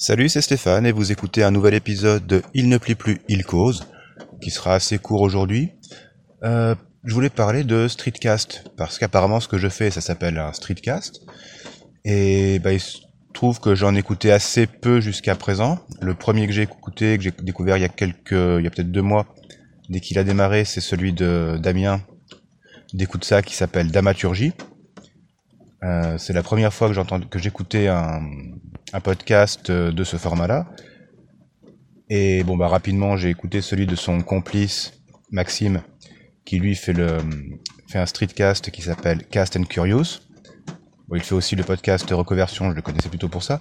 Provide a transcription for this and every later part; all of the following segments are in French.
Salut, c'est Stéphane et vous écoutez un nouvel épisode de Il ne plie plus, il cause, qui sera assez court aujourd'hui. Euh, je voulais parler de streetcast, parce qu'apparemment ce que je fais, ça s'appelle un streetcast. Et bah, il se trouve que j'en écoutais assez peu jusqu'à présent. Le premier que j'ai écouté, que j'ai découvert il y a quelques, il y a peut-être deux mois, dès qu'il a démarré, c'est celui de Damien d'écoute ça qui s'appelle Damaturgie. Euh, c'est la première fois que j'entends que j'écoutais un, un podcast euh, de ce format-là. Et bon bah rapidement j'ai écouté celui de son complice Maxime qui lui fait le fait un streetcast qui s'appelle Cast and Curious. Il fait aussi le podcast Reconversion, je le connaissais plutôt pour ça.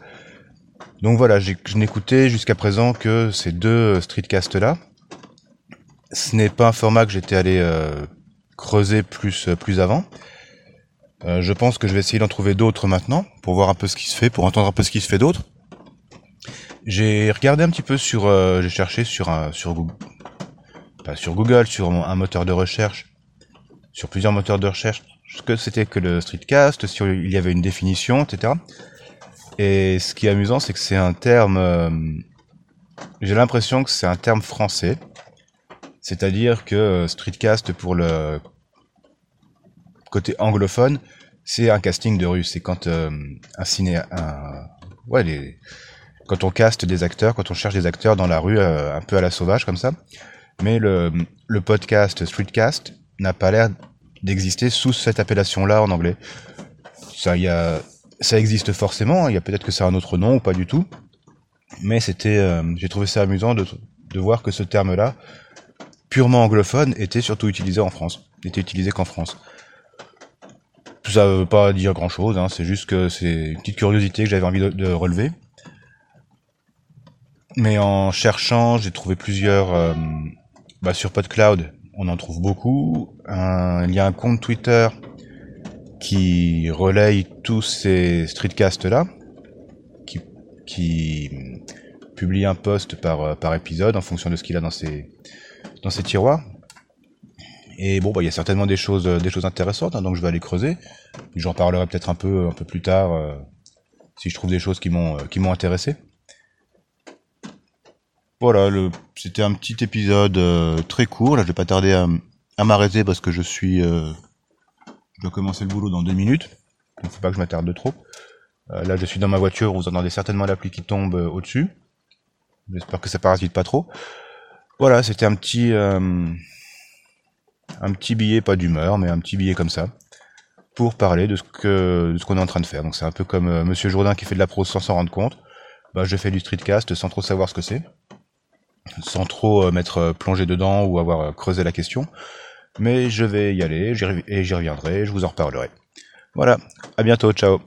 Donc voilà, je n'écoutais jusqu'à présent que ces deux streetcasts là. Ce n'est pas un format que j'étais allé euh, creuser plus plus avant. Euh, je pense que je vais essayer d'en trouver d'autres maintenant pour voir un peu ce qui se fait, pour entendre un peu ce qui se fait d'autres. J'ai regardé un petit peu sur, euh, j'ai cherché sur un, sur Google, pas sur Google, sur un moteur de recherche, sur plusieurs moteurs de recherche, ce que c'était que le streetcast, si il y avait une définition, etc. Et ce qui est amusant, c'est que c'est un terme, euh, j'ai l'impression que c'est un terme français, c'est-à-dire que streetcast pour le côté anglophone, c'est un casting de rue. C'est quand euh, un ciné, un, quand on caste des acteurs, quand on cherche des acteurs dans la rue, euh, un peu à la sauvage comme ça. Mais le, le podcast Streetcast n'a pas l'air d'exister sous cette appellation-là en anglais. Ça, y a, ça existe forcément. Il y a peut-être que c'est un autre nom ou pas du tout. Mais c'était, euh, j'ai trouvé ça amusant de, de voir que ce terme-là, purement anglophone, était surtout utilisé en France. N'était utilisé qu'en France. Ça veut pas dire grand chose, hein, c'est juste que c'est une petite curiosité que j'avais envie de, relever. Mais en cherchant, j'ai trouvé plusieurs. Euh, bah, sur PodCloud, on en trouve beaucoup. il y a un compte Twitter qui relaye tous ces streetcasts-là, qui, qui publie un post par, par épisode en fonction de ce qu'il a dans ses, dans ses tiroirs. Et bon, bah, il y a certainement des choses, des choses intéressantes, hein, donc je vais aller creuser. J'en parlerai peut-être un peu, un peu plus tard, euh, si je trouve des choses qui m'ont, euh, qui m'ont intéressé. Voilà, c'était un petit épisode euh, très court. Là, je vais pas tarder à, à m'arrêter parce que je suis, je dois commencer le boulot dans deux minutes. Il faut pas que je m'attarde de trop. là, je suis dans ma voiture. Vous entendez certainement la pluie qui tombe au-dessus. J'espère que ça parasite pas trop. Voilà, c'était un petit un petit billet, pas d'humeur, mais un petit billet comme ça, pour parler de ce que ce qu'on est en train de faire. Donc c'est un peu comme euh, Monsieur Jourdain qui fait de la prose sans s'en rendre compte. Bah, je fais du streetcast sans trop savoir ce que c'est, sans trop euh, m'être euh, plongé dedans ou avoir creusé la question. Mais je vais y aller et j'y reviendrai, je vous en reparlerai. Voilà, à bientôt, ciao